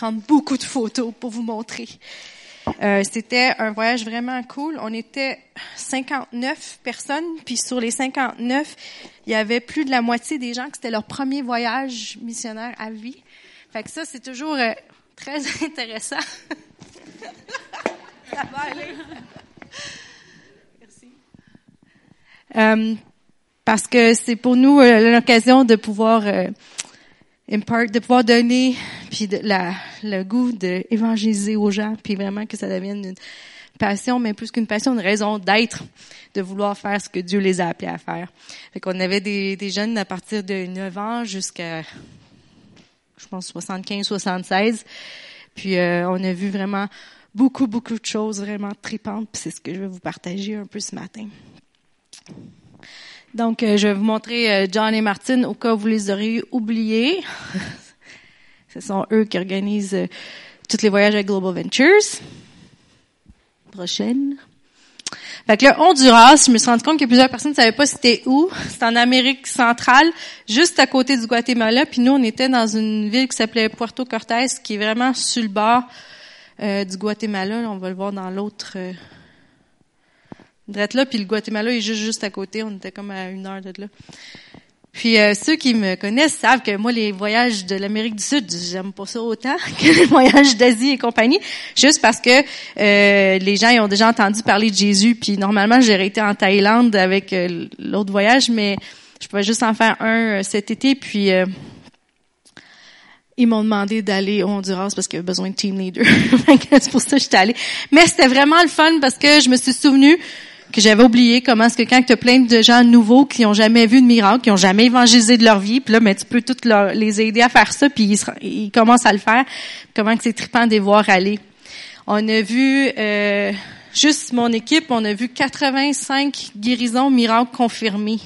prendre beaucoup de photos pour vous montrer. Euh, c'était un voyage vraiment cool. On était 59 personnes, puis sur les 59, il y avait plus de la moitié des gens que c'était leur premier voyage missionnaire à vie. Fait que ça, c'est toujours euh, très intéressant. ça va aller. Merci. Euh, parce que c'est pour nous l'occasion de pouvoir de pouvoir donner puis de la, le goût d'évangéliser aux gens, puis vraiment que ça devienne une passion, mais plus qu'une passion, une raison d'être, de vouloir faire ce que Dieu les a appelés à faire. Fait qu'on avait des, des jeunes à partir de 9 ans jusqu'à, je pense, 75, 76. Puis euh, on a vu vraiment beaucoup, beaucoup de choses vraiment tripantes, puis c'est ce que je vais vous partager un peu ce matin. Donc, euh, je vais vous montrer euh, John et Martin au cas où vous les auriez oubliés. Ce sont eux qui organisent euh, tous les voyages avec Global Ventures. Prochaine. Fait que le Honduras, je me suis rendu compte que plusieurs personnes ne savaient pas c'était où. C'est en Amérique centrale, juste à côté du Guatemala. Puis nous, on était dans une ville qui s'appelait Puerto Cortés, qui est vraiment sur le bord du Guatemala. On va le voir dans l'autre... là, puis le Guatemala est juste, juste à côté. On était comme à une heure de là. Puis euh, ceux qui me connaissent savent que moi, les voyages de l'Amérique du Sud, j'aime pas ça autant que les voyages d'Asie et compagnie, juste parce que euh, les gens ils ont déjà entendu parler de Jésus. Puis normalement, j'aurais été en Thaïlande avec euh, l'autre voyage, mais je pouvais juste en faire un cet été. Puis ils m'ont demandé d'aller au Honduras parce qu'il y avait besoin de team leader. C'est pour ça que j'étais allée. Mais c'était vraiment le fun parce que je me suis souvenue que j'avais oublié comment est-ce que quand tu as plein de gens nouveaux qui ont jamais vu de miracle, qui ont jamais évangélisé de leur vie, puis là, mais tu peux toutes les aider à faire ça, puis ils, commencent à le faire. Comment que c'est trippant de les voir aller. On a vu euh, juste mon équipe, on a vu 85 guérisons miracles confirmées.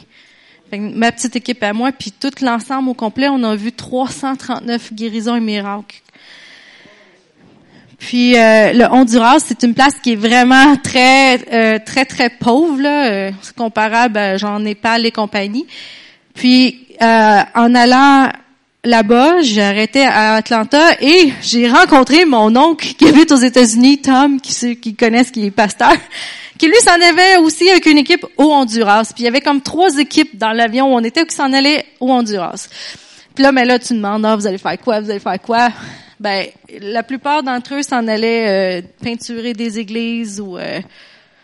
ma petite équipe à moi, puis tout l'ensemble au complet, on a vu 339 guérisons et miracles puis euh, le Honduras, c'est une place qui est vraiment très euh, très très pauvre là, euh, comparable à genre Népal et compagnie. Puis en allant là-bas, j'ai arrêté à Atlanta et j'ai rencontré mon oncle qui habite aux États-Unis, Tom, qui ceux qui connaissent, qui est pasteur, qui lui s'en avait aussi avec une équipe au Honduras. Puis il y avait comme trois équipes dans l'avion où on était qui s'en allaient au Honduras. Puis là, mais là, tu demandes, ah, vous allez faire quoi, vous allez faire quoi? Ben la plupart d'entre eux s'en allaient euh, peinturer des églises ou euh,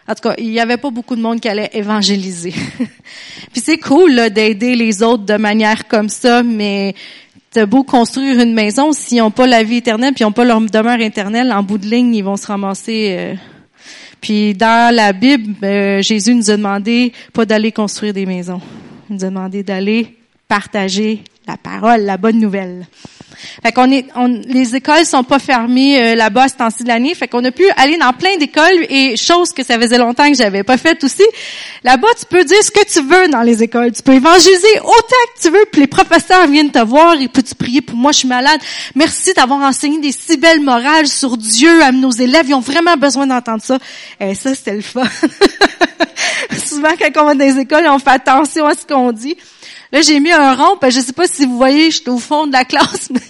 en tout cas, il n'y avait pas beaucoup de monde qui allait évangéliser. puis c'est cool d'aider les autres de manière comme ça, mais t'as beau construire une maison, s'ils n'ont pas la vie éternelle, puis ils n'ont pas leur demeure éternelle, en bout de ligne, ils vont se ramasser. Euh. Puis dans la Bible, Jésus nous a demandé pas d'aller construire des maisons. Il nous a demandé d'aller partager la parole, la bonne nouvelle. Fait qu'on est, on, les écoles sont pas fermées euh, là-bas ce temps-ci de l'année. Fait qu'on a pu aller dans plein d'écoles et chose que ça faisait longtemps que j'avais pas fait aussi. Là-bas, tu peux dire ce que tu veux dans les écoles. Tu peux évangéliser autant que tu veux. Puis les professeurs viennent te voir et peux-tu prier pour moi, je suis malade. Merci d'avoir enseigné des si belles morales sur Dieu à nos élèves. Ils ont vraiment besoin d'entendre ça. Et ça, c'était le fun. Souvent, quand on va dans les écoles, on fait attention à ce qu'on dit. Là, j'ai mis un rond, parce que je sais pas si vous voyez, j'étais au fond de la classe, mais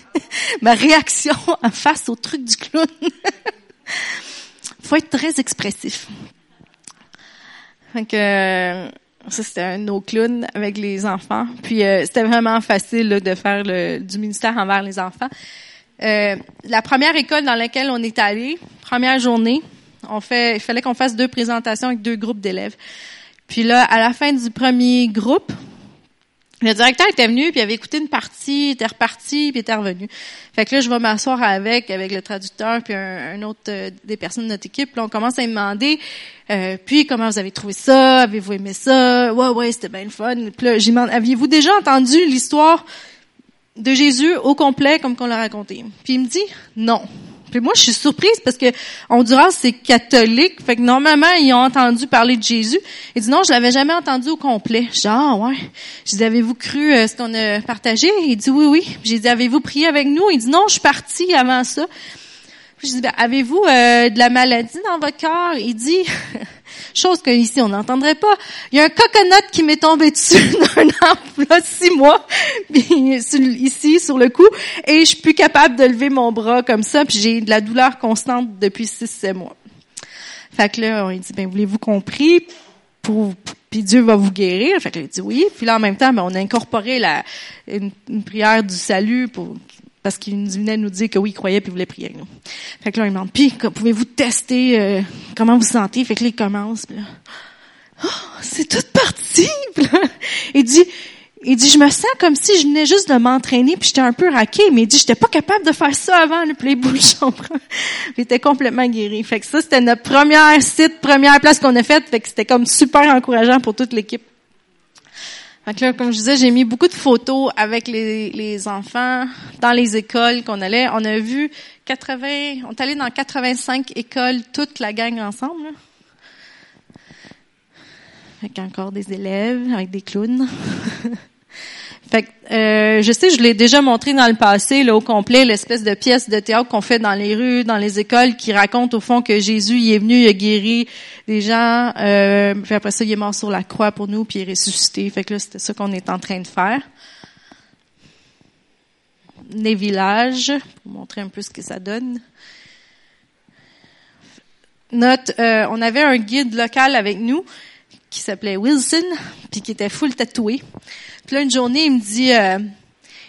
ma réaction en face au truc du clown. faut être très expressif. Donc, euh, ça, c'était un no clown avec les enfants. Puis, euh, c'était vraiment facile de faire le, du ministère envers les enfants. Euh, la première école dans laquelle on est allé, première journée, on fait, il fallait qu'on fasse deux présentations avec deux groupes d'élèves. Puis là, à la fin du premier groupe, le directeur était venu, puis avait écouté une partie, était reparti, puis était revenu. Fait que là, je vais m'asseoir avec, avec le traducteur, puis un, autre euh, des personnes de notre équipe. Là, on commence à me demander, euh, puis comment vous avez trouvé ça? Avez-vous aimé ça? Ouais, ouais, c'était bien le fun. Puis là, j'ai demandé, aviez-vous déjà entendu l'histoire de Jésus au complet, comme qu'on l'a raconté? Puis il me dit, non. Puis moi, je suis surprise parce que Honduras, c'est catholique. Fait que normalement, ils ont entendu parler de Jésus. Il dit non, je l'avais jamais entendu au complet. Genre, ah, ouais. Je dis, avez-vous cru euh, ce qu'on a partagé? Il dit oui, oui. J'ai dit, avez-vous prié avec nous? Il dit non, je suis parti avant ça. Je dis, ben, avez-vous euh, de la maladie dans votre cœur? Il dit, chose que ici on n'entendrait pas. Il y a un coconut qui m'est tombé dessus d'un arbre là six mois, ici sur le cou, et je suis plus capable de lever mon bras comme ça, puis j'ai de la douleur constante depuis six, sept mois. Fait que là, on dit, ben voulez-vous compris? Pour, puis Dieu va vous guérir? Fait que là, il dit oui. Puis là, en même temps, ben, on a incorporé la, une, une prière du salut pour parce qu'il venait nous dire que oui, il croyait puis il voulait prier Fait que là, il demande, puis pouvez-vous tester euh, comment vous sentez? Fait que là, il commence, là, oh, c'est toute partie! il dit, il dit, je me sens comme si je venais juste de m'entraîner, puis j'étais un peu raqué, mais il dit, j'étais pas capable de faire ça avant, le les bouches, Il était complètement guéri. Fait que ça, c'était notre première site, première place qu'on a faite, fait que c'était comme super encourageant pour toute l'équipe. Donc là, comme je disais, j'ai mis beaucoup de photos avec les, enfants dans les écoles qu'on allait. On a vu 80, on est allé dans 85 écoles, toute la gang ensemble. Avec encore des élèves, avec des clowns. Fait euh, je sais, je l'ai déjà montré dans le passé, là, au complet, l'espèce de pièce de théâtre qu'on fait dans les rues, dans les écoles, qui raconte au fond que Jésus, il est venu, il a guéri des gens, euh, puis après ça, il est mort sur la croix pour nous, puis il est ressuscité. Fait que là, c'était ça qu'on est en train de faire. Les villages, pour montrer un peu ce que ça donne. Euh, on avait un guide local avec nous qui s'appelait Wilson, puis qui était full tatoué. Puis là, une journée, il me dit, euh,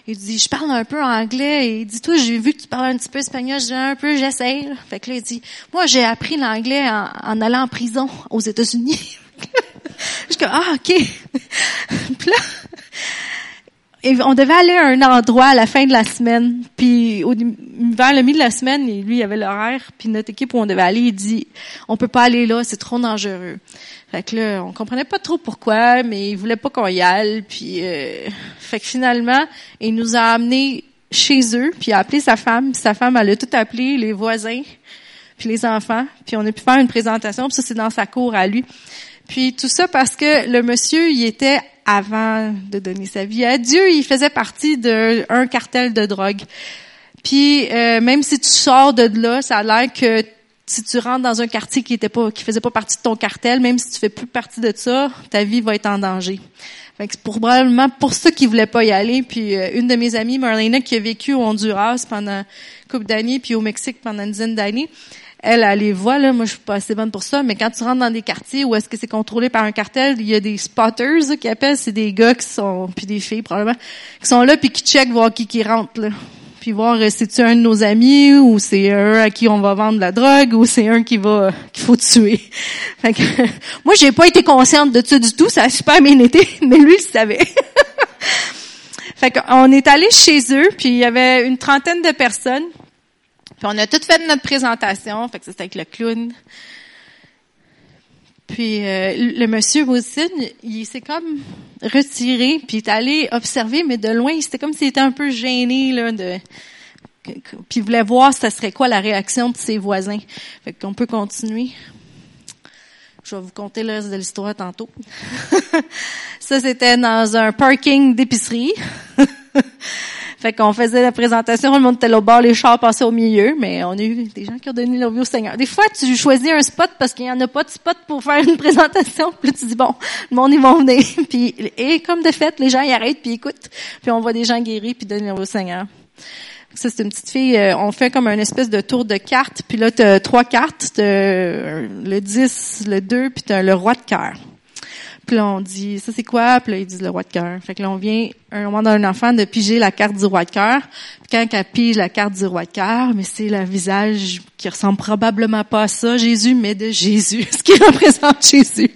il dit, je parle un peu anglais. Et il dit, toi, j'ai vu que tu parles un petit peu espagnol. Je dis, un peu, j'essaie. Fait que là, il dit, moi, j'ai appris l'anglais en, allant en prison aux États-Unis. je dis, ah, OK. Puis là, on devait aller à un endroit à la fin de la semaine. Puis vers le milieu de la semaine, lui, il avait l'horaire. Puis notre équipe où on devait aller, il dit, on peut pas aller là, c'est trop dangereux. Fait que là, on comprenait pas trop pourquoi, mais il voulait pas qu'on y aille. Puis, euh, fait que finalement, il nous a amenés chez eux, puis il a appelé sa femme. Sa femme, elle a tout appelé, les voisins, puis les enfants. Puis on a pu faire une présentation. Puis ça, c'est dans sa cour à lui. Puis tout ça parce que le monsieur, il était avant de donner sa vie à Dieu, il faisait partie d'un cartel de drogue. Puis euh, même si tu sors de là, ça a l'air que si tu rentres dans un quartier qui était pas, qui faisait pas partie de ton cartel, même si tu fais plus partie de ça, ta vie va être en danger. c'est probablement pour ça qu'il voulait pas y aller. Puis euh, une de mes amies, Marlena, qui a vécu au Honduras pendant une couple d'années, puis au Mexique pendant une dizaine d'années, elle, elle les voit, là, moi je suis pas assez bonne pour ça, mais quand tu rentres dans des quartiers où est-ce que c'est contrôlé par un cartel, il y a des spotters qui appellent, c'est des gars qui sont, puis des filles probablement, qui sont là puis qui checkent voir qui qui rentre. Là puis voir euh, si c'est un de nos amis ou c'est un à qui on va vendre la drogue ou c'est un qui va qu'il faut tuer? Fait que, moi j'ai pas été consciente de ça du tout, ça a super bien été, mais lui il savait. fait qu'on est allé chez eux, puis il y avait une trentaine de personnes. Puis on a tout fait notre présentation, fait que c'était avec le clown. Puis euh, le monsieur Wilson, il s'est comme retiré, puis il est allé observer, mais de loin, c'était comme s'il était un peu gêné là de puis il voulait voir ce serait quoi la réaction de ses voisins. Fait qu'on peut continuer. Je vais vous conter le reste de l'histoire tantôt. Ça, c'était dans un parking d'épicerie. Fait qu'on faisait la présentation, le monde était au bord, les chars passaient au milieu, mais on a eu des gens qui ont donné leur vie au Seigneur. Des fois, tu choisis un spot parce qu'il y en a pas de spot pour faire une présentation. Puis tu dis, bon, le monde, ils vont venir. Puis, et comme de fait, les gens, ils arrêtent puis écoutent. Puis on voit des gens guéris puis donner leur vie au Seigneur. Ça, c'est une petite fille, euh, on fait comme un espèce de tour de cartes, puis là, tu as trois cartes, le 10, le 2, puis tu as le roi de cœur. Puis là, on dit, ça c'est quoi? Puis là, ils disent le roi de cœur. Fait que là, on vient, un moment d'un enfant de piger la carte du roi de cœur. Puis quand elle pige la carte du roi de cœur, mais c'est le visage qui ressemble probablement pas à ça, Jésus, mais de Jésus, ce qui représente Jésus.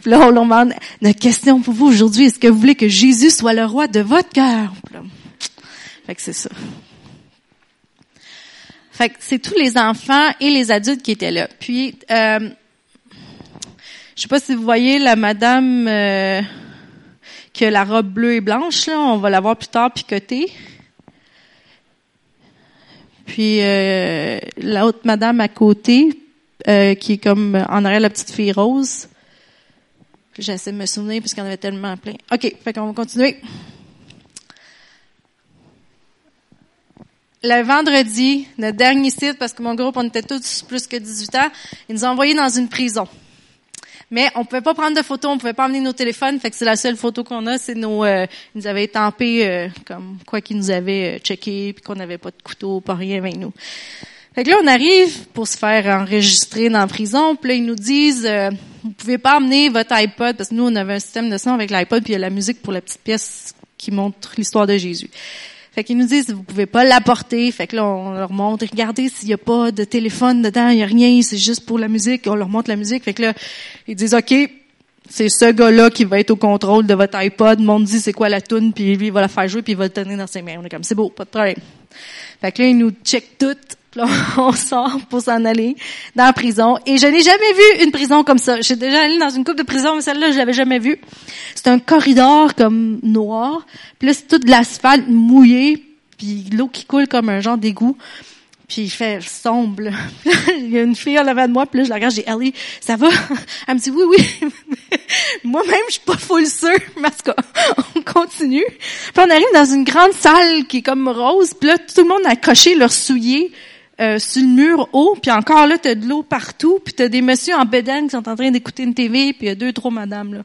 Puis là, on leur demande, notre question pour vous aujourd'hui, est-ce que vous voulez que Jésus soit le roi de votre cœur? Fait que c'est ça. Fait que c'est tous les enfants et les adultes qui étaient là. Puis, euh, je sais pas si vous voyez la madame euh, qui a la robe bleue et blanche, là, on va la voir plus tard picotée. Puis euh, l'autre madame à côté, euh, qui est comme en arrière la petite fille rose. J'essaie de me souvenir parce qu'il y en avait tellement plein. OK, fait qu'on va continuer. le vendredi, notre dernier site, parce que mon groupe, on était tous plus que 18 ans, ils nous ont envoyés dans une prison. Mais on pouvait pas prendre de photos, on pouvait pas amener nos téléphones, fait que c'est la seule photo qu'on a, c'est nos, euh, ils nous avaient étampé euh, comme quoi qu'ils nous avaient euh, checké, puis qu'on n'avait pas de couteau, pas rien avec nous. Fait que là, on arrive pour se faire enregistrer dans la prison, puis là, ils nous disent, euh, vous pouvez pas amener votre iPod, parce que nous, on avait un système de son avec l'iPod, puis il y a la musique pour la petite pièce qui montre l'histoire de Jésus. Fait qu'ils nous disent, vous pouvez pas l'apporter. Fait que là, on leur montre, regardez s'il y a pas de téléphone dedans, il y a rien, c'est juste pour la musique. On leur montre la musique. Fait que là, ils disent, OK, c'est ce gars-là qui va être au contrôle de votre iPod. Le monde dit c'est quoi la tune, puis lui, il va la faire jouer, puis il va le tenir dans ses mains. On est comme, c'est beau, pas de problème. Fait que là, ils nous checkent toutes. Là, on sort pour s'en aller dans la prison. Et je n'ai jamais vu une prison comme ça. J'ai déjà allé dans une coupe de prison, mais celle-là, je l'avais jamais vue. C'est un corridor comme noir. Puis là, c'est tout de l'asphalte mouillé, puis l'eau qui coule comme un genre d'égout. Puis il fait sombre. il y a une fille en avant de moi, puis là, je la regarde, j'ai Ellie, ça va? Elle me dit oui, oui. Moi-même, je suis pas full sûre, mais en on continue. Puis on arrive dans une grande salle qui est comme rose, puis là, tout le monde a coché leur soulier euh, sur le mur haut, puis encore là, t'as de l'eau partout, puis t'as des messieurs en bedaine qui sont en train d'écouter une TV, puis il y a deux, trois madames, là.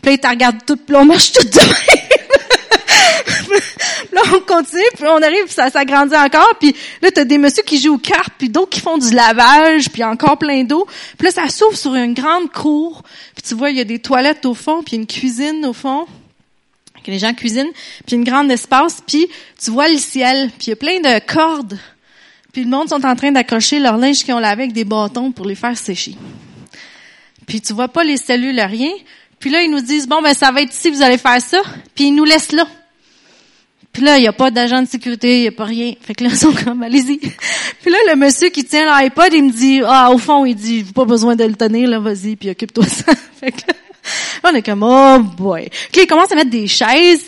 Puis là, ils regardent toutes, puis là, on marche toutes de même. là, on continue, puis on arrive, puis ça s'agrandit encore, puis là, t'as des messieurs qui jouent aux cartes, puis d'autres qui font du lavage, puis encore plein d'eau. Puis là, ça s'ouvre sur une grande cour, puis tu vois, il y a des toilettes au fond, puis une cuisine au fond que les gens cuisinent, puis une grande espace, puis tu vois le ciel, puis il y a plein de cordes, puis le monde sont en train d'accrocher leur linge qu'ils ont lavé avec des bâtons pour les faire sécher. Puis tu vois pas les cellules, rien. Puis là, ils nous disent, bon, ben ça va être ici, vous allez faire ça, puis ils nous laissent là. Puis là, il n'y a pas d'agent de sécurité, il n'y a pas rien. Fait que là, ils sont comme, allez-y. Puis là, le monsieur qui tient l'iPod, il me dit, ah, au fond, il dit, pas besoin de le tenir, là, vas-y, puis occupe-toi ça. Fait que là, on est comme, oh boy. Puis ils commencent à mettre des chaises.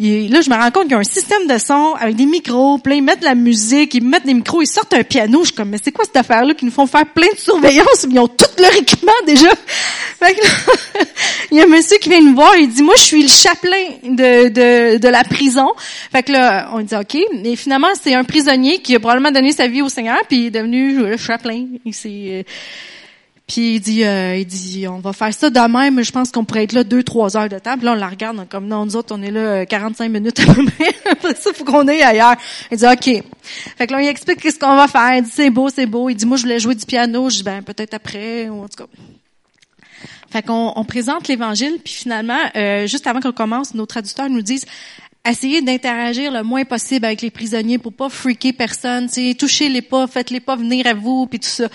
Et là, je me rends compte qu'il y a un système de son avec des micros. Puis ils mettent de la musique, ils mettent des micros, ils sortent un piano. Je suis comme, mais c'est quoi cette affaire-là qui nous font faire plein de surveillance? Ils ont tout leur équipement déjà. Fait que là, il y a un monsieur qui vient nous voir, il dit, moi, je suis le chaplain de, de, de la prison. Fait que là, on dit, OK. Et finalement, c'est un prisonnier qui a probablement donné sa vie au Seigneur, puis il est devenu le s'est... euh, puis il dit, euh, il dit, on va faire ça demain, mais je pense qu'on pourrait être là deux, trois heures de temps. Puis là, on la regarde, comme non, nous autres, on est là euh, 45 minutes à peu près. Ça, faut qu'on aille ailleurs. Il dit, OK. Fait que là, il explique qu'est-ce qu'on va faire. Il dit, c'est beau, c'est beau. Il dit, moi, je voulais jouer du piano. Je dis, ben, peut-être après, ou en tout cas. Fait qu'on on présente l'Évangile, puis finalement, euh, juste avant qu'on commence, nos traducteurs nous disent essayez d'interagir le moins possible avec les prisonniers pour pas freaker personne, tu sais, touchez-les pas, faites-les pas venir à vous, puis tout ça.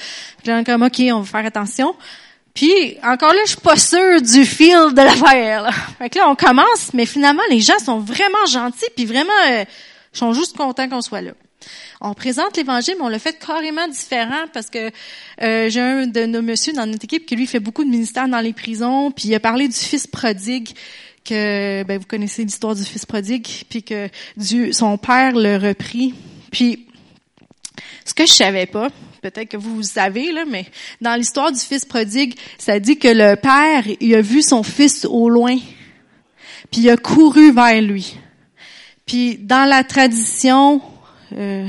Puis comme, OK, on va faire attention. Puis, encore là, je suis pas sûre du feel de l'affaire. là. Fait que là, on commence, mais finalement, les gens sont vraiment gentils, puis vraiment, euh, sont juste contents qu'on soit là. On présente l'Évangile, mais on le fait carrément différent parce que euh, j'ai un de nos messieurs dans notre équipe qui lui fait beaucoup de ministères dans les prisons, puis il a parlé du fils prodigue que ben, vous connaissez l'histoire du fils prodigue, puis que Dieu, son père le reprit. Puis ce que je savais pas, peut-être que vous, savez là, mais dans l'histoire du fils prodigue, ça dit que le père il a vu son fils au loin, puis il a couru vers lui. Puis dans la tradition euh,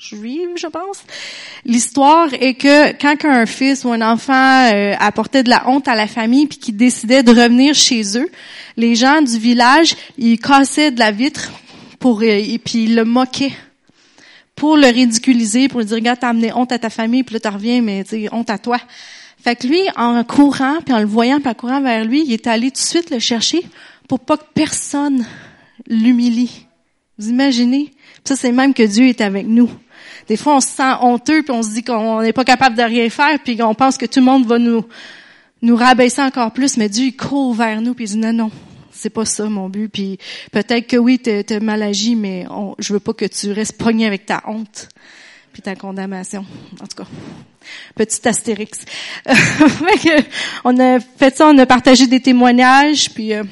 juive, je pense. L'histoire est que quand un fils ou un enfant euh, apportait de la honte à la famille puis qui décidait de revenir chez eux, les gens du village, ils cassaient de la vitre pour euh, et puis ils le moquaient pour le ridiculiser, pour lui dire regarde t'as amené honte à ta famille puis là tu reviens mais tu honte à toi. Fait que lui en courant puis en le voyant puis en courant vers lui, il est allé tout de suite le chercher pour pas que personne l'humilie. Vous imaginez? Ça, c'est même que Dieu est avec nous. Des fois, on se sent honteux, puis on se dit qu'on n'est pas capable de rien faire, puis on pense que tout le monde va nous nous rabaisser encore plus, mais Dieu, il court vers nous, puis il dit non, non, c'est pas ça mon but. Puis peut-être que oui, t'es t'es mal agi, mais on, je veux pas que tu restes pogné avec ta honte puis ta condamnation. En tout cas, petit astérix. On a fait ça, on a partagé des témoignages, puis euh,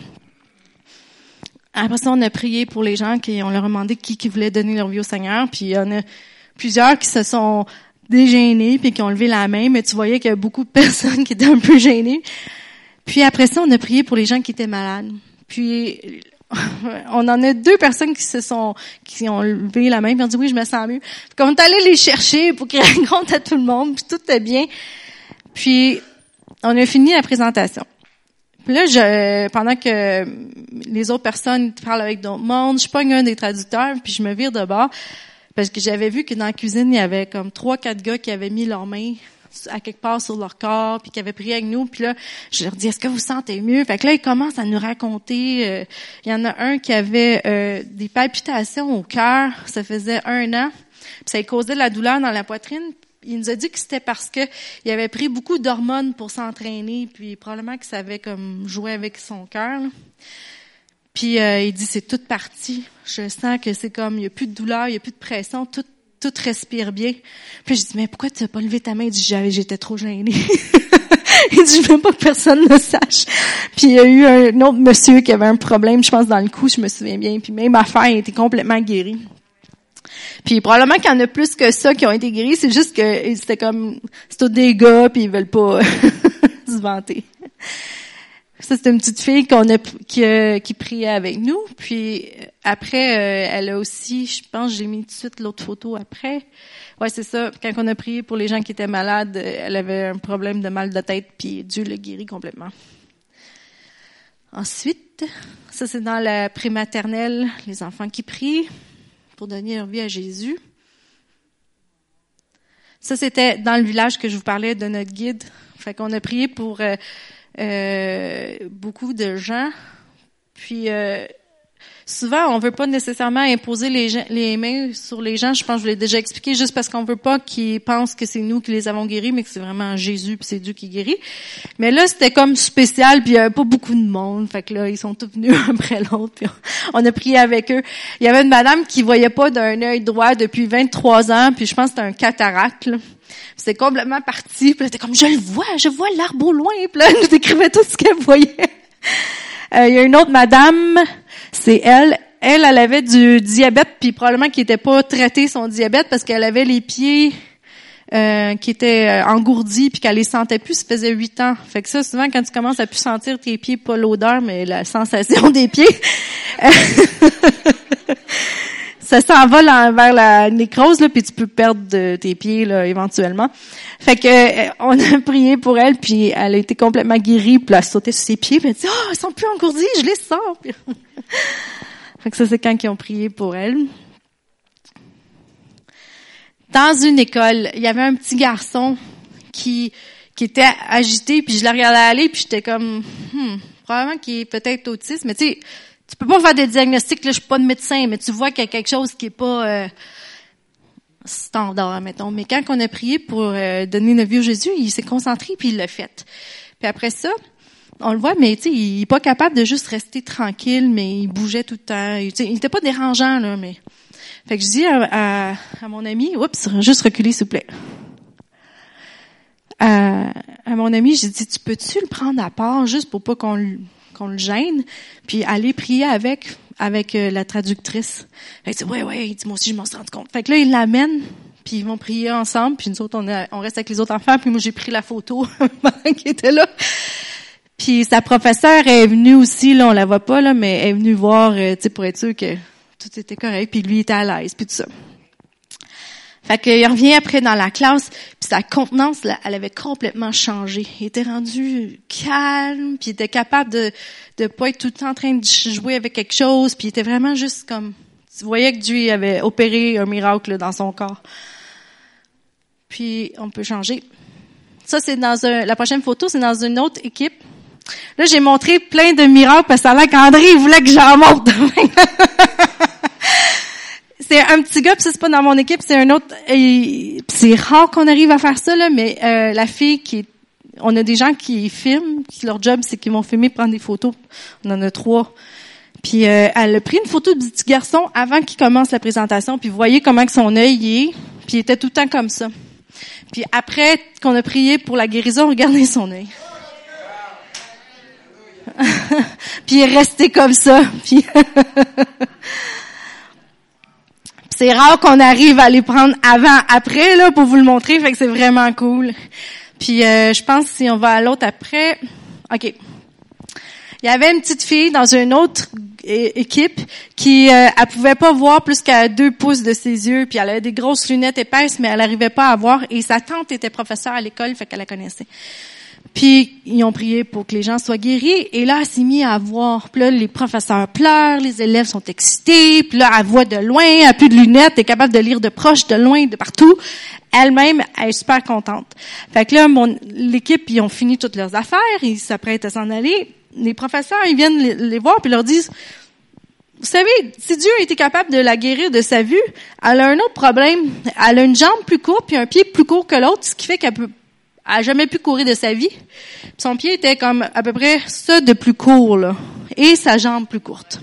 après ça, on a prié pour les gens qui on leur a demandé qui, qui voulait donner leur vie au Seigneur. Puis en a plusieurs qui se sont dégênés puis qui ont levé la main, mais tu voyais qu'il y a beaucoup de personnes qui étaient un peu gênées. Puis après ça, on a prié pour les gens qui étaient malades. Puis on en a deux personnes qui se sont, qui ont levé la main et ont dit oui, je me sens mieux. Puis on est allé les chercher pour qu'ils racontent à tout le monde, puis tout est bien. Puis on a fini la présentation. Puis là, je, pendant que les autres personnes parlent avec d'autres mondes, je pogne un des traducteurs, puis je me vire de bord, parce que j'avais vu que dans la cuisine, il y avait comme trois, quatre gars qui avaient mis leurs mains à quelque part sur leur corps, puis qui avaient prié avec nous. Puis là, je leur dis, est-ce que vous sentez mieux? Fait que là, ils commencent à nous raconter. Euh, il y en a un qui avait euh, des palpitations au cœur. Ça faisait un an. Puis ça causait de la douleur dans la poitrine. Il nous a dit que c'était parce que il avait pris beaucoup d'hormones pour s'entraîner, puis probablement que ça avait comme joué avec son cœur. Puis euh, il dit c'est toute partie. Je sens que c'est comme il y a plus de douleur, il y a plus de pression, tout tout respire bien. Puis je dis, mais pourquoi tu n'as pas levé ta main? Il dit, j'étais trop gênée. il dit, je veux pas que personne ne sache. Puis il y a eu un autre monsieur qui avait un problème, je pense, dans le cou, je me souviens bien. Puis même affaire, il était complètement guéri. Puis probablement qu'il y en a plus que ça qui ont été guéris, c'est juste que c'était comme, c'est tous des gars, puis ils veulent pas se vanter. Ça, c'était une petite fille qu'on a, qui, qui priait avec nous. Puis après, euh, elle a aussi, je pense, j'ai mis tout de suite l'autre photo après. Ouais, c'est ça. Quand on a prié pour les gens qui étaient malades, elle avait un problème de mal de tête, puis Dieu l'a guéri complètement. Ensuite, ça c'est dans la prématernelle, les enfants qui prient pour donner leur vie à Jésus. Ça, c'était dans le village que je vous parlais de notre guide. Fait qu'on a prié pour euh, euh, beaucoup de gens. Puis euh, souvent, on veut pas nécessairement imposer les, les mains sur les gens. Je pense que je vous l'ai déjà expliqué, juste parce qu'on veut pas qu'ils pensent que c'est nous qui les avons guéris, mais que c'est vraiment Jésus puis c'est Dieu qui guérit. Mais là, c'était comme spécial, puis il y avait pas beaucoup de monde. Fait que là, ils sont tous venus après l'autre, puis on a prié avec eux. Il y avait une madame qui voyait pas d'un œil droit depuis 23 ans, puis je pense que c'était un cataracte. C'est complètement parti. Puis était comme, je le vois, je vois l'arbre au loin. Puis là, elle nous décrivait tout ce qu'elle voyait. Euh, il y a une autre madame, c'est elle. Elle, elle avait du diabète, puis probablement qui n'était pas traité son diabète parce qu'elle avait les pieds euh, qui étaient euh, engourdis puis qu'elle les sentait plus. Ça faisait huit ans. Fait que ça, souvent, quand tu commences à plus sentir tes pieds, pas l'odeur, mais la sensation des pieds. ça s'envole vers la nécrose, là, puis tu peux perdre tes pieds là, éventuellement. Fait que euh, on a prié pour elle, puis elle a été complètement guérie, puis elle a sauté sur ses pieds, puis elle dit « Oh, ils sont plus engourdis, je les sens! » Fait que ça, c'est quand ils ont prié pour elle. Dans une école, il y avait un petit garçon qui qui était agité, puis je le regardais aller, puis j'étais comme hmm, probablement qu'il est peut-être autiste, mais tu sais tu peux pas faire des diagnostics, là, je suis pas de médecin, mais tu vois qu'il y a quelque chose qui est pas euh, standard, mettons. Mais quand on a prié pour euh, donner une vie au Jésus, il s'est concentré puis il l'a fait. Puis après ça, on le voit, mais tu sais, il est pas capable de juste rester tranquille, mais il bougeait tout le temps. Il, il était pas dérangeant là, mais. Fait que je dis à, à, mon ami, oups, juste reculer s'il vous plaît. À, à mon ami, j'ai dit, tu peux-tu le prendre à part juste pour pas qu'on qu'on le gêne, puis aller prier avec avec euh, la traductrice. Elle dit ouais ouais, il dit moi aussi je m'en suis rendu compte. Fait que là il l'amène puis ils vont prier ensemble, puis nous autres on, reste avec les autres enfants, puis moi j'ai pris la photo qu'il était là. Puis sa professeure est venue aussi, là on la voit pas là, mais elle est venue voir, euh, tu sais pour être sûr que tout était correct, puis lui était à l'aise, puis tout ça. Fait qu'il revient après dans la classe, puis sa contenance, là, elle avait complètement changé. Il était rendu calme, puis il était capable de de pas être tout le temps en train de jouer avec quelque chose, puis il était vraiment juste comme tu voyais que Dieu avait opéré un miracle dans son corps. Puis on peut changer. Ça c'est dans un, la prochaine photo, c'est dans une autre équipe. Là, j'ai montré plein de miracles parce que ça a qu'André voulait que j'en montre. c'est un petit gars, puis c'est pas dans mon équipe, c'est un autre. C'est rare qu'on arrive à faire ça là, mais euh, la fille qui, on a des gens qui filment, leur job c'est qu'ils vont filmer, prendre des photos. On en a trois. Puis euh, elle a pris une photo du petit garçon avant qu'il commence la présentation, puis voyez comment que son œil est, puis il était tout le temps comme ça. Puis après qu'on a prié pour la guérison, regardez son œil. puis il est resté comme ça. Puis c'est rare qu'on arrive à les prendre avant, après, là, pour vous le montrer, fait que c'est vraiment cool. Puis euh, je pense si on va à l'autre après, ok. Il y avait une petite fille dans un autre équipe qui euh, elle pouvait pas voir plus qu'à deux pouces de ses yeux, puis elle avait des grosses lunettes épaisses, mais elle n'arrivait pas à voir. Et sa tante était professeure à l'école, fait qu'elle la connaissait. Puis ils ont prié pour que les gens soient guéris. Et là, elle s'est mise à voir. Puis là, les professeurs pleurent, les élèves sont excités. Puis là, elle voit de loin, elle a plus de lunettes, elle est capable de lire de proche, de loin, de partout. Elle-même, elle est super contente. Fait que là, l'équipe, ils ont fini toutes leurs affaires, ils s'apprêtent à s'en aller. Les professeurs, ils viennent les, voir puis leur disent, vous savez, si Dieu a été capable de la guérir de sa vue, elle a un autre problème. Elle a une jambe plus courte puis un pied plus court que l'autre, ce qui fait qu'elle peut a jamais pu courir de sa vie. Son pied était comme à peu près ça de plus court, là, et sa jambe plus courte.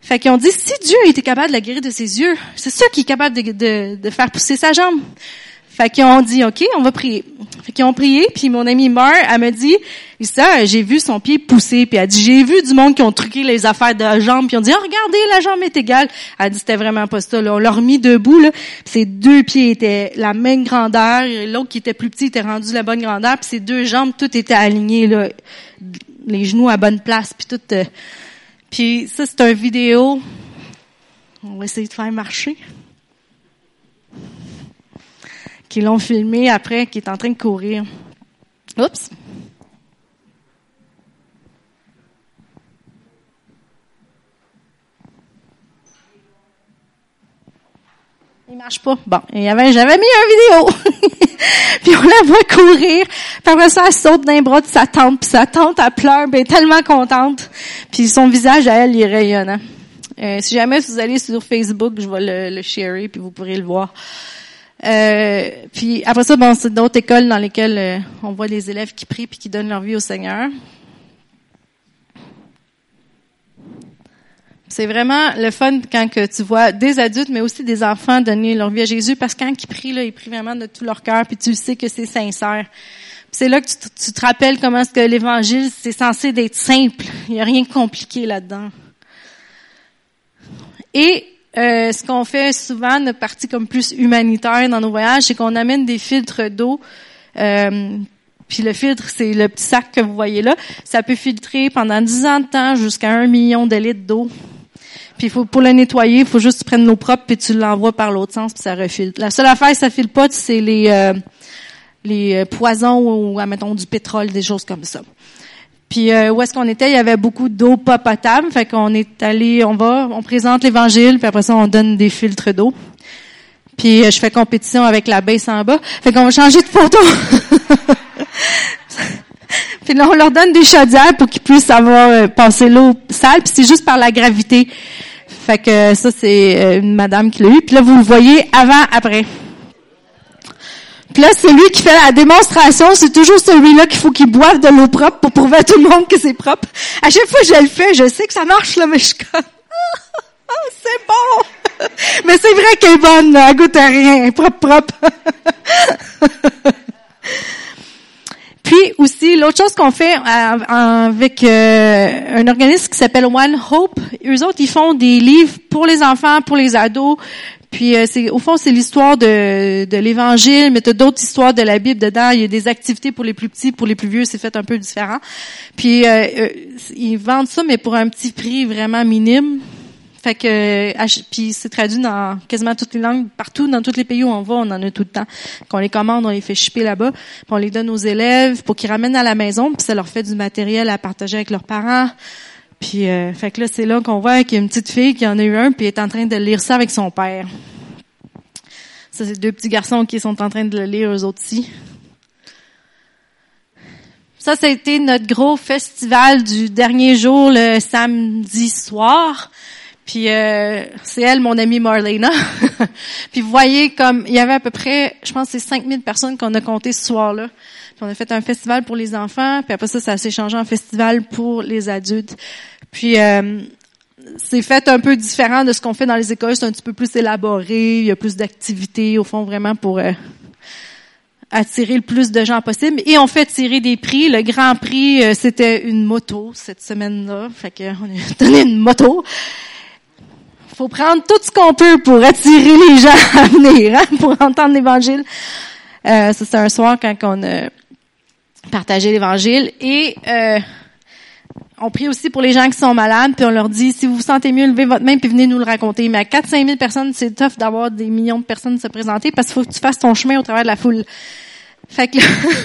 Fait qu'ils ont dit, si Dieu était capable de la guérir de ses yeux, c'est sûr qu'il est capable de, de, de faire pousser sa jambe. Fait qu'ils ont dit, OK, on va prier. Fait ont prié, puis mon amie Mar, elle me dit, ça, j'ai vu son pied pousser, puis elle dit, j'ai vu du monde qui ont truqué les affaires de la jambe, puis ont dit, oh, regardez, la jambe est égale. Elle dit, c'était vraiment pas ça, là. On l'a remis debout, là, ses deux pieds étaient la même grandeur, l'autre qui était plus petit était rendu la bonne grandeur, puis ses deux jambes, tout était aligné, là. Les genoux à bonne place, puis tout... Euh. Puis ça, c'est un vidéo. On va essayer de faire marcher qui l'ont filmé après, qui est en train de courir. Oups. Il marche pas. Bon, il j'avais mis un vidéo. puis on la voit courir. Puis après ça, elle saute d'un bras de sa tante. Puis sa tante, elle pleure, ben, tellement contente. Puis son visage à elle, il est rayonnant. Euh, si jamais vous allez sur Facebook, je vais le, le sharer, puis vous pourrez le voir. Euh, puis après ça, bon, c'est d'autres écoles dans lesquelles euh, on voit les élèves qui prient puis qui donnent leur vie au Seigneur. C'est vraiment le fun quand tu vois des adultes, mais aussi des enfants donner leur vie à Jésus, parce que quand ils prient, là, ils prient vraiment de tout leur cœur, puis tu sais que c'est sincère. C'est là que tu, tu, te rappelles comment est-ce que l'Évangile, c'est censé d'être simple. Il n'y a rien de compliqué là-dedans. Et euh, ce qu'on fait souvent, notre partie comme plus humanitaire dans nos voyages, c'est qu'on amène des filtres d'eau. Euh, puis le filtre, c'est le petit sac que vous voyez là. Ça peut filtrer pendant 10 ans de temps jusqu'à un million de litres d'eau. Puis faut, pour le nettoyer, il faut juste que tu prennes l'eau propre puis tu l'envoies par l'autre sens puis ça refiltre. La seule affaire, ça file pas, c'est les euh, les poisons ou, mettons, du pétrole, des choses comme ça. Puis euh, où est-ce qu'on était, il y avait beaucoup d'eau pas potable, fait qu'on est allé, on va, on présente l'évangile, puis après ça on donne des filtres d'eau. Puis euh, je fais compétition avec la baisse en bas, fait qu'on va changer de photo. puis là on leur donne des chaudières pour qu'ils puissent avoir euh, l'eau sale, puis c'est juste par la gravité. Fait que ça c'est une madame qui l'a eu. Puis là vous le voyez avant après. Puis là, celui qui fait la démonstration, c'est toujours celui-là qu'il faut qu'il boive de l'eau propre pour prouver à tout le monde que c'est propre. À chaque fois que je le fais, je sais que ça marche, là, mais je suis comme, c'est bon! mais c'est vrai qu'elle est bonne, elle goûte à rien, propre, propre. Puis aussi, l'autre chose qu'on fait euh, avec euh, un organisme qui s'appelle One Hope, eux autres, ils font des livres pour les enfants, pour les ados, puis euh, c'est au fond c'est l'histoire de, de l'Évangile, mais tu d'autres histoires de la Bible dedans. Il y a des activités pour les plus petits, pour les plus vieux, c'est fait un peu différent. Puis euh, euh, ils vendent ça, mais pour un petit prix vraiment minime. Fait que puis c'est traduit dans quasiment toutes les langues, partout dans tous les pays où on va, on en a tout le temps. Qu'on les commande, on les fait shipper là-bas, puis on les donne aux élèves pour qu'ils ramènent à la maison, puis ça leur fait du matériel à partager avec leurs parents. Puis, euh, fait que là, c'est là qu'on voit qu'il y a une petite fille qui en a eu un, puis est en train de lire ça avec son père. Ça, c'est deux petits garçons qui sont en train de le lire eux aussi. Ça, ça a notre gros festival du dernier jour, le samedi soir. Puis euh, c'est elle, mon amie Marlena. puis vous voyez comme il y avait à peu près, je pense, c'est 5000 personnes qu'on a compté ce soir-là. Puis on a fait un festival pour les enfants, puis après ça, ça s'est changé en festival pour les adultes. Puis euh, c'est fait un peu différent de ce qu'on fait dans les écoles. C'est un petit peu plus élaboré. Il y a plus d'activités au fond vraiment pour euh, attirer le plus de gens possible. Et on fait tirer des prix. Le grand prix, euh, c'était une moto cette semaine-là. Fait qu'on a donné une moto. Faut prendre tout ce qu'on peut pour attirer les gens à venir, hein, pour entendre l'Évangile. ça, c'est un soir quand on a partagé l'Évangile. Et on prie aussi pour les gens qui sont malades, puis on leur dit, si vous vous sentez mieux, levez votre main, puis venez nous le raconter. Mais à 4-5 000 personnes, c'est tough d'avoir des millions de personnes se présenter, parce qu'il faut que tu fasses ton chemin au travers de la foule. Fait que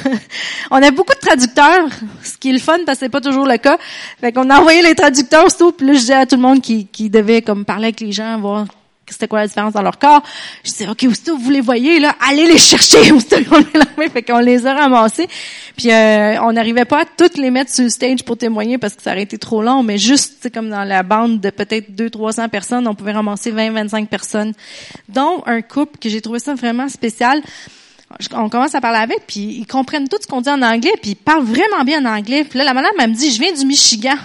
on a beaucoup de traducteurs, ce qui est le fun parce que c'est pas toujours le cas. Fait qu'on a envoyé les traducteurs tout, puis là je disais à tout le monde qui, qui devait comme parler avec les gens, voir c'était quoi la différence dans leur corps. Je disais, OK, vous les voyez, là, allez les chercher. On les fait qu'on les a ramassés. Puis euh, on n'arrivait pas à toutes les mettre sur le stage pour témoigner parce que ça aurait été trop long, mais juste, comme dans la bande de peut-être 200-300 personnes, on pouvait ramasser 20-25 personnes, dont un couple que j'ai trouvé ça vraiment spécial on commence à parler avec, puis ils comprennent tout ce qu'on dit en anglais, puis ils parlent vraiment bien en anglais. Puis là, la madame, elle me dit, je viens du Michigan.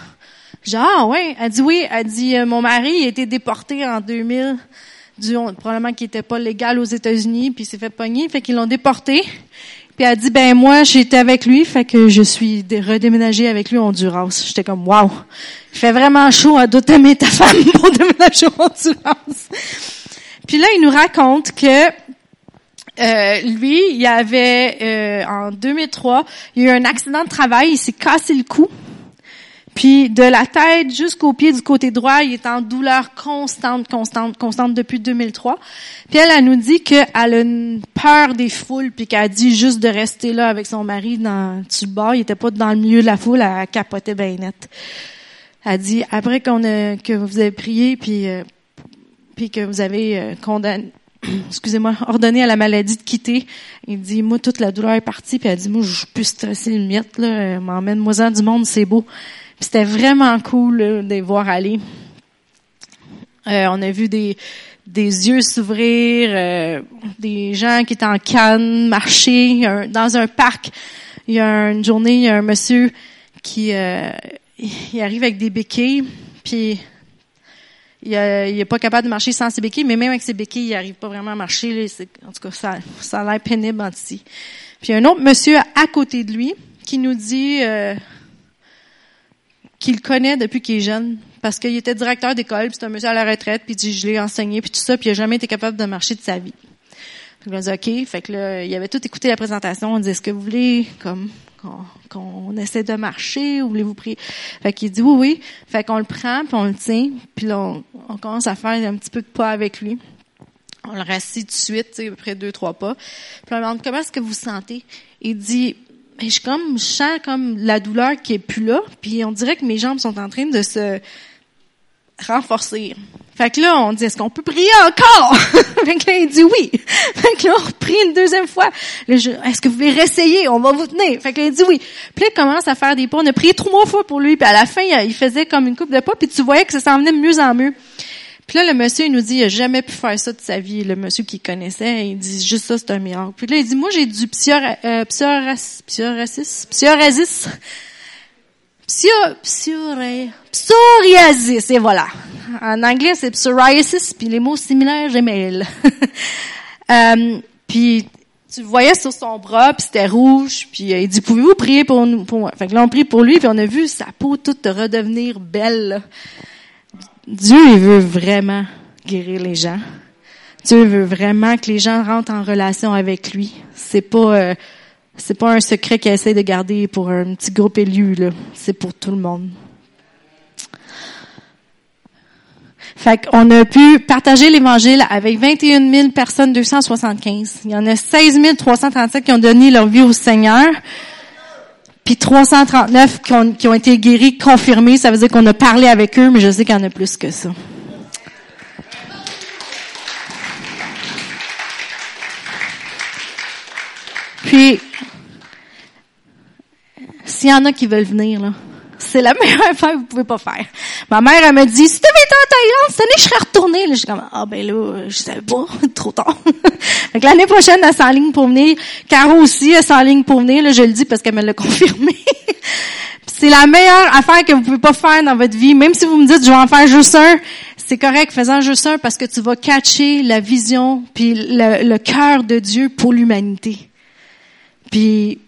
Genre, ah ouais. Elle dit oui. Elle dit, euh, mon mari a été déporté en 2000, du, probablement qu'il était pas légal aux États-Unis, puis s'est fait pogner, fait qu'ils l'ont déporté. Puis elle dit, ben moi, j'étais avec lui, fait que je suis redéménagée avec lui au Honduras. J'étais comme, wow, il fait vraiment chaud à doter ta femme pour déménager au Honduras. Puis là, il nous raconte que euh, lui, il avait euh, en 2003, il y a eu un accident de travail, il s'est cassé le cou. Puis de la tête jusqu'au pied du côté droit, il est en douleur constante, constante, constante depuis 2003. Puis elle, elle nous dit qu'elle a une peur des foules, puis qu'elle a dit juste de rester là avec son mari dans le bas. Il était pas dans le milieu de la foule, elle capotait bien net. Elle dit après qu'on a, que vous avez prié, puis euh, puis que vous avez euh, condamné, excusez-moi, ordonné à la maladie de quitter. Il dit, moi, toute la douleur est partie. Puis elle dit, moi, je peux stresser le miette, là. M'emmène-moi-en du monde, c'est beau. C'était vraiment cool de les voir aller. Euh, on a vu des, des yeux s'ouvrir, euh, des gens qui étaient en canne marcher dans un parc. Il y a une journée, il y a un monsieur qui euh, il arrive avec des béquilles, puis il, est pas capable de marcher sans ses béquilles, mais même avec ses béquilles, il arrive pas vraiment à marcher. en tout cas, ça, ça a l'air pénible en Puis il y a un autre monsieur à côté de lui qui nous dit qu'il connaît depuis qu'il est jeune, parce qu'il était directeur d'école, puis c'est un monsieur à la retraite, puis dit, je l'ai enseigné, puis tout ça, puis il a jamais été capable de marcher de sa vie. Donc, on dit, OK. Fait que là, il avait tout écouté la présentation. On dit, est-ce que vous voulez, comme, qu'on essaie de marcher, ou voulez-vous prier? Fait qu'il dit, oui, oui. Fait qu'on le prend, puis on le tient, puis là, on, commence à faire un petit peu de pas avec lui. On le rassit tout de suite, à peu près deux, trois pas. Puis on lui demande, comment est-ce que vous sentez? Il dit, mais je comme je sens comme la douleur qui est plus là, puis on dirait que mes jambes sont en train de se renforcer. Fait que là, on dit, est-ce qu'on peut prier encore? fait que là, il dit oui. Fait que là, on reprie une deuxième fois. est-ce que vous voulez réessayer? On va vous tenir. Fait que là, il dit oui. Puis là, il commence à faire des pas. On a prié trois fois pour lui, puis à la fin, il faisait comme une coupe de pas, puis tu voyais que ça s'en venait de mieux en mieux. Puis là, le monsieur, il nous dit, il a jamais pu faire ça de sa vie. Le monsieur qui connaissait, il dit, juste ça, c'est un miracle. Puis là, il dit, moi, j'ai du psoriasis, euh, psoriasis, psoriasis, psoriasis, et voilà. En anglais, c'est psoriasis, puis les mots similaires, j'aimais euh, puis tu voyais sur son bras, puis c'était rouge, puis il dit, pouvez-vous prier pour nous? Pour moi? Fait que là, on prie pour lui, puis on a vu sa peau toute redevenir belle. Dieu, il veut vraiment guérir les gens. Dieu veut vraiment que les gens rentrent en relation avec lui. C'est pas euh, c'est pas un secret qu'il essaie de garder pour un petit groupe élu là. C'est pour tout le monde. Fait qu'on a pu partager l'Évangile avec 21 000 personnes, 275. Il y en a 16 337 qui ont donné leur vie au Seigneur puis 339 qui ont, qui ont été guéris, confirmés. Ça veut dire qu'on a parlé avec eux, mais je sais qu'il y en a plus que ça. Puis, s'il y en a qui veulent venir, là, c'est la meilleure affaire que vous pouvez pas faire. Ma mère, elle me dit, si tu avais été en Thaïlande, cette année, je serais retournée. Là, je comme, ah, ben là, je savais pas, trop tard. Donc, l'année prochaine, elle s'enligne pour venir. Caro aussi, elle s'enligne pour venir. Là, je le dis parce qu'elle me l'a confirmé. c'est la meilleure affaire que vous pouvez pas faire dans votre vie. Même si vous me dites, je vais en faire juste un, c'est correct, faisant juste un parce que tu vas catcher la vision puis le, le cœur de Dieu pour l'humanité. Puis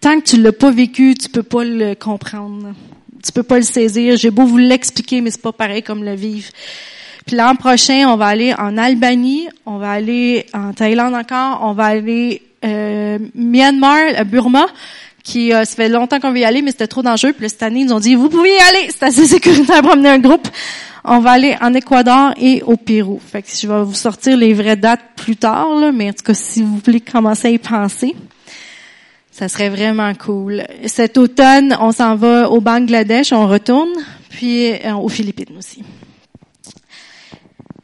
tant que tu l'as pas vécu, tu peux pas le comprendre. Tu peux pas le saisir. J'ai beau vous l'expliquer, mais c'est pas pareil comme le vivre. Puis l'an prochain, on va aller en Albanie, on va aller en Thaïlande encore, on va aller euh, Myanmar, Burma, qui euh, ça fait longtemps qu'on veut y aller, mais c'était trop dangereux. Puis cette année, ils nous ont dit, vous pouvez y aller, c'est assez sécuritaire pour amener un groupe. On va aller en Équateur et au Pérou. Fait que je vais vous sortir les vraies dates plus tard, là, mais en tout cas, si vous voulez commencer à y penser, ça serait vraiment cool. Cet automne, on s'en va au Bangladesh, on retourne, puis euh, aux Philippines aussi.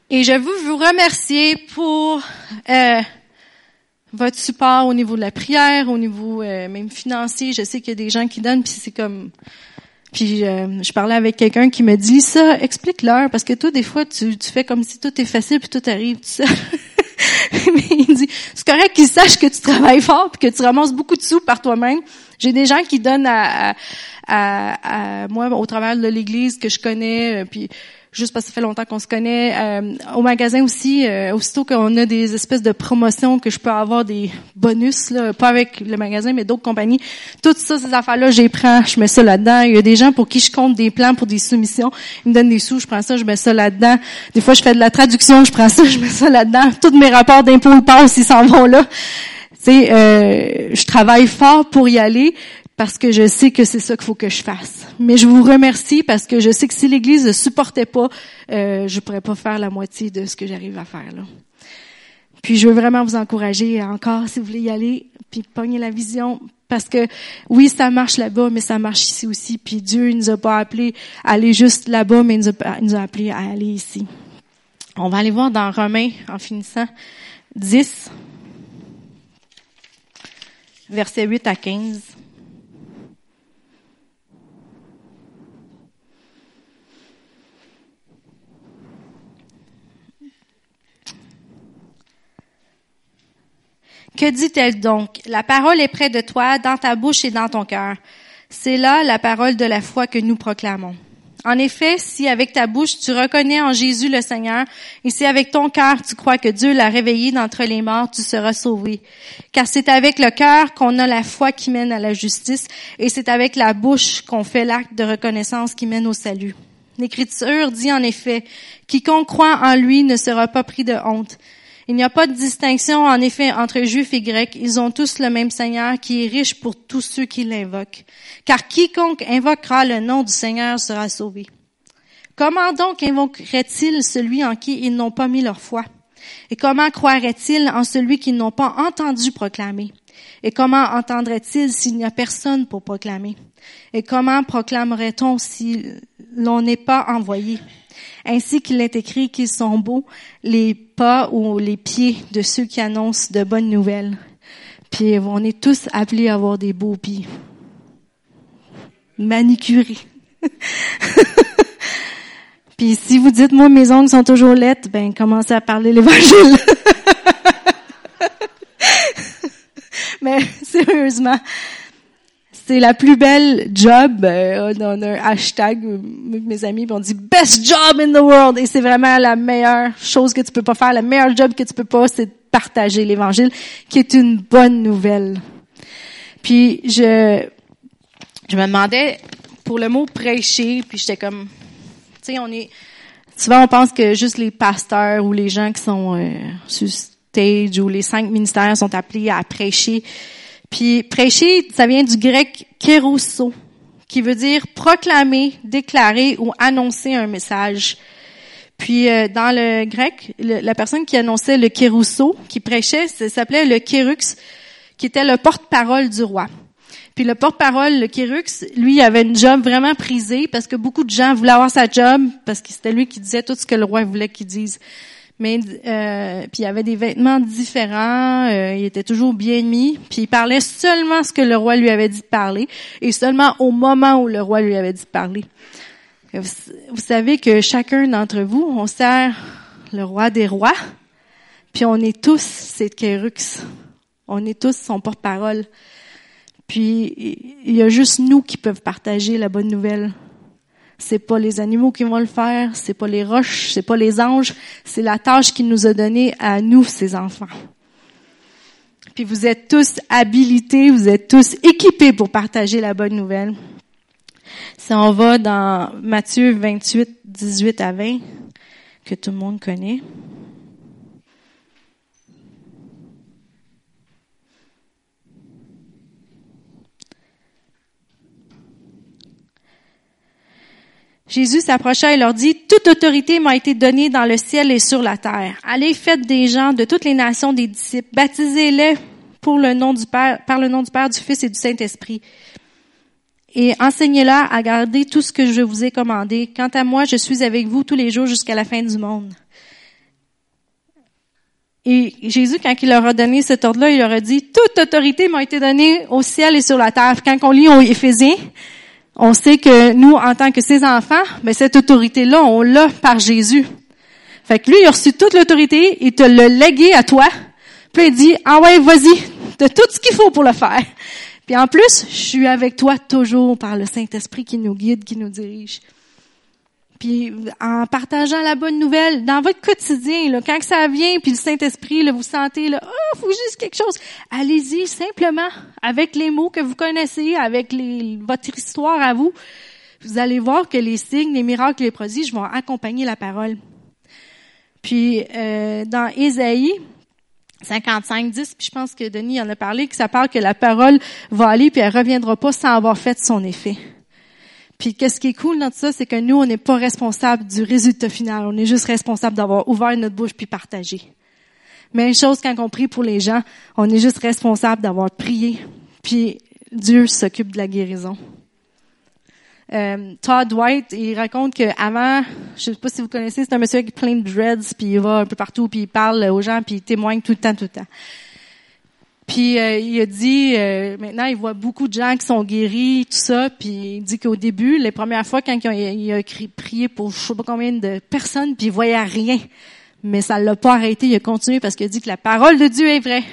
Et je veux vous remercier pour euh, votre support au niveau de la prière, au niveau euh, même financier. Je sais qu'il y a des gens qui donnent, puis c'est comme... Puis euh, je parlais avec quelqu'un qui me dit ça, explique-leur, parce que toi, des fois, tu, tu fais comme si tout est facile, puis tout arrive tout ça. Mais il dit, c'est correct qu'ils sachent que tu travailles fort, puis que tu ramasses beaucoup de sous par toi-même. J'ai des gens qui donnent à, à, à, moi au travers de l'Église que je connais, puis juste parce que ça fait longtemps qu'on se connaît. Euh, au magasin aussi, euh, aussitôt qu'on a des espèces de promotions, que je peux avoir des bonus, là, pas avec le magasin, mais d'autres compagnies. Toutes ça, ces affaires-là, j'ai prends, je mets ça là-dedans. Il y a des gens pour qui je compte des plans pour des soumissions. Ils me donnent des sous, je prends ça, je mets ça là-dedans. Des fois, je fais de la traduction, je prends ça, je mets ça là-dedans. Tous mes rapports d'impôts passent, ils s'en vont là. Tu sais, euh, je travaille fort pour y aller parce que je sais que c'est ça qu'il faut que je fasse. Mais je vous remercie parce que je sais que si l'Église ne supportait pas, euh, je pourrais pas faire la moitié de ce que j'arrive à faire là. Puis je veux vraiment vous encourager encore, si vous voulez y aller, puis pogner la vision, parce que oui, ça marche là-bas, mais ça marche ici aussi. Puis Dieu il nous a pas appelé à aller juste là-bas, mais il nous, a, il nous a appelé à aller ici. On va aller voir dans Romains, en finissant, 10, versets 8 à 15. Que dit-elle donc? La parole est près de toi, dans ta bouche et dans ton cœur. C'est là la parole de la foi que nous proclamons. En effet, si avec ta bouche tu reconnais en Jésus le Seigneur, et si avec ton cœur tu crois que Dieu l'a réveillé d'entre les morts, tu seras sauvé. Car c'est avec le cœur qu'on a la foi qui mène à la justice, et c'est avec la bouche qu'on fait l'acte de reconnaissance qui mène au salut. L'Écriture dit en effet, quiconque croit en lui ne sera pas pris de honte. Il n'y a pas de distinction, en effet, entre Juifs et Grecs. Ils ont tous le même Seigneur qui est riche pour tous ceux qui l'invoquent. Car quiconque invoquera le nom du Seigneur sera sauvé. Comment donc invoquerait-il celui en qui ils n'ont pas mis leur foi? Et comment croiraient-ils en celui qu'ils n'ont pas entendu proclamer? Et comment entendraient-ils s'il n'y a personne pour proclamer? Et comment proclamerait-on si l'on n'est pas envoyé? Ainsi qu'il est écrit qu'ils sont beaux les pas ou les pieds de ceux qui annoncent de bonnes nouvelles. Puis on est tous appelés à avoir des beaux pieds. Manicurés. Puis si vous dites, moi, mes ongles sont toujours lettres, ben, commencez à parler l'évangile. Mais sérieusement, c'est la plus belle job. Euh, on a un hashtag, mes amis on dit best job in the world et c'est vraiment la meilleure chose que tu peux pas faire, le meilleur job que tu peux pas, c'est de partager l'évangile, qui est une bonne nouvelle. Puis je, je me demandais pour le mot prêcher, puis j'étais comme, tu sais, on est souvent on pense que juste les pasteurs ou les gens qui sont euh, sur stage ou les cinq ministères sont appelés à prêcher. Puis prêcher, ça vient du grec kérousso, qui veut dire proclamer, déclarer ou annoncer un message. Puis euh, dans le grec, la personne qui annonçait le kérousso, qui prêchait, s'appelait le kérux, qui était le porte-parole du roi. Puis le porte-parole, le kérux, lui, avait une job vraiment prisée parce que beaucoup de gens voulaient avoir sa job parce que c'était lui qui disait tout ce que le roi voulait qu'il dise mais euh, puis il avait des vêtements différents, euh, il était toujours bien mis, puis il parlait seulement ce que le roi lui avait dit de parler et seulement au moment où le roi lui avait dit de parler. Vous, savez que chacun d'entre vous, on sert le roi des rois, puis on est tous cette Kérux. On est tous son porte-parole. Puis il y a juste nous qui peuvent partager la bonne nouvelle. C'est pas les animaux qui vont le faire, c'est pas les roches, c'est pas les anges, c'est la tâche qu'il nous a donnée à nous, ses enfants. Puis vous êtes tous habilités, vous êtes tous équipés pour partager la bonne nouvelle. Si on va dans Matthieu 28, 18 à 20, que tout le monde connaît. Jésus s'approcha et leur dit, Toute autorité m'a été donnée dans le ciel et sur la terre. Allez, faites des gens de toutes les nations des disciples, baptisez-les pour le nom du Père, par le nom du Père, du Fils et du Saint-Esprit. Et enseignez-leur à garder tout ce que je vous ai commandé. Quant à moi, je suis avec vous tous les jours jusqu'à la fin du monde. Et Jésus, quand il leur a donné cet ordre-là, il leur a dit, toute autorité m'a été donnée au ciel et sur la terre. Quand on lit au Éphésiens, on sait que nous, en tant que ses enfants, ben, cette autorité-là, on l'a par Jésus. Fait que lui, il a reçu toute l'autorité, il te l'a légué à toi. Puis il dit, ah ouais, vas-y, de tout ce qu'il faut pour le faire. Puis en plus, je suis avec toi toujours par le Saint-Esprit qui nous guide, qui nous dirige. Puis en partageant la bonne nouvelle dans votre quotidien, là, quand ça vient, puis le Saint-Esprit, vous sentez, là, oh, faut juste quelque chose. Allez-y simplement avec les mots que vous connaissez, avec les, votre histoire à vous. Vous allez voir que les signes, les miracles, les prodiges vont accompagner la parole. Puis euh, dans Ésaïe 55, 10, puis je pense que Denis en a parlé, que ça parle que la parole va aller puis elle reviendra pas sans avoir fait son effet. Puis qu'est-ce qui est cool dans tout ça, c'est que nous, on n'est pas responsable du résultat final. On est juste responsable d'avoir ouvert notre bouche puis partagé. Même chose quand on prie pour les gens, on est juste responsable d'avoir prié. Puis Dieu s'occupe de la guérison. Euh, Todd White, il raconte qu'avant, je sais pas si vous connaissez, c'est un monsieur avec plein de dreads, puis il va un peu partout, puis il parle aux gens, puis il témoigne tout le temps, tout le temps. Puis euh, il a dit, euh, maintenant il voit beaucoup de gens qui sont guéris, tout ça. Puis il dit qu'au début, les premières fois quand il a, prié pour je sais pas combien de personnes, puis il voyait rien, mais ça l'a pas arrêté. Il a continué parce qu'il dit que la parole de Dieu est vraie.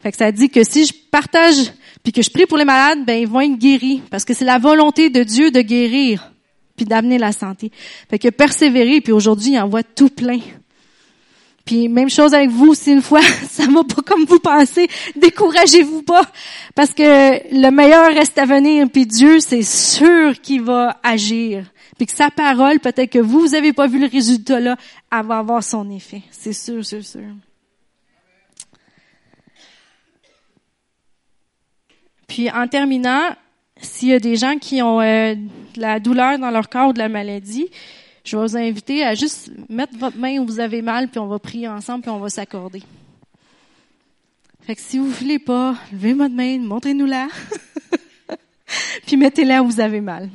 Fait que ça dit que si je partage puis que je prie pour les malades, ben ils vont être guéris parce que c'est la volonté de Dieu de guérir puis d'amener la santé. Fait que persévérer puis aujourd'hui il en voit tout plein. Puis même chose avec vous, si une fois ça va pas comme vous pensez, découragez-vous pas, parce que le meilleur reste à venir. Puis Dieu, c'est sûr qu'il va agir. Puis que sa parole, peut-être que vous, vous avez pas vu le résultat là, elle va avoir son effet. C'est sûr, c'est sûr. Puis en terminant, s'il y a des gens qui ont euh, de la douleur dans leur corps ou de la maladie, je vais vous inviter à juste mettre votre main où vous avez mal, puis on va prier ensemble, puis on va s'accorder. Fait que si vous voulez pas, levez votre main, montrez-nous-la, puis mettez-la où vous avez mal.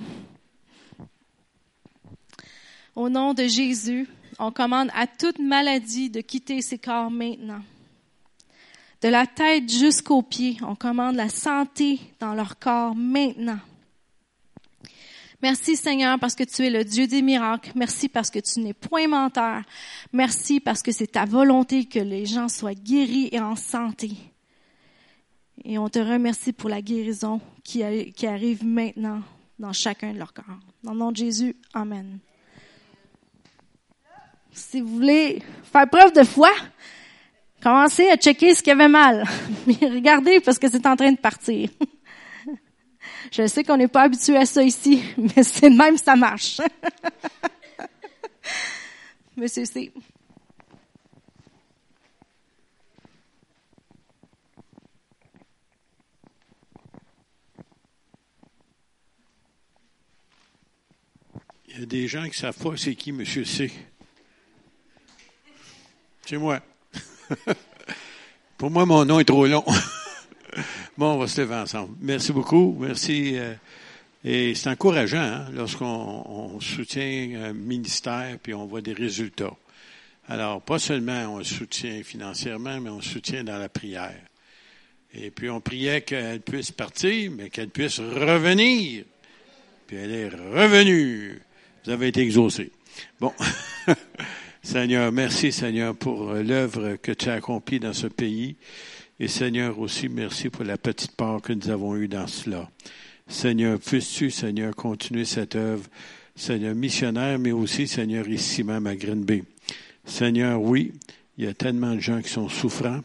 Au nom de Jésus, on commande à toute maladie de quitter ses corps maintenant. De la tête jusqu'aux pieds, on commande la santé dans leur corps maintenant. Merci Seigneur parce que tu es le Dieu des miracles. Merci parce que tu n'es point menteur. Merci parce que c'est ta volonté que les gens soient guéris et en santé. Et on te remercie pour la guérison qui, arrive maintenant dans chacun de leurs corps. Dans le nom de Jésus, Amen. Si vous voulez faire preuve de foi, commencez à checker ce qui avait mal. Mais regardez parce que c'est en train de partir. Je sais qu'on n'est pas habitué à ça ici, mais c'est même ça marche. Monsieur C. Il y a des gens qui savent pas c'est qui Monsieur C. C'est moi. Pour moi, mon nom est trop long. Bon, on va se lever ensemble. Merci beaucoup. Merci. Euh, et c'est encourageant hein, lorsqu'on soutient un ministère puis on voit des résultats. Alors, pas seulement on soutient financièrement, mais on soutient dans la prière. Et puis on priait qu'elle puisse partir, mais qu'elle puisse revenir. Puis elle est revenue. Vous avez été exaucé. Bon. Seigneur, merci Seigneur pour l'œuvre que tu as accomplie dans ce pays. Et Seigneur aussi, merci pour la petite part que nous avons eue dans cela. Seigneur, puisses-tu, Seigneur, continuer cette œuvre, Seigneur missionnaire, mais aussi, Seigneur, ici même à Green Bay. Seigneur, oui, il y a tellement de gens qui sont souffrants,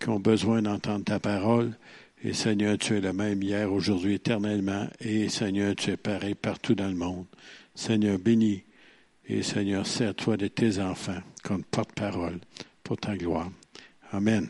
qui ont besoin d'entendre ta parole. Et Seigneur, tu es le même hier, aujourd'hui, éternellement. Et Seigneur, tu es pareil partout dans le monde. Seigneur, bénis. Et Seigneur, sers-toi de tes enfants comme porte-parole pour ta gloire. Amen.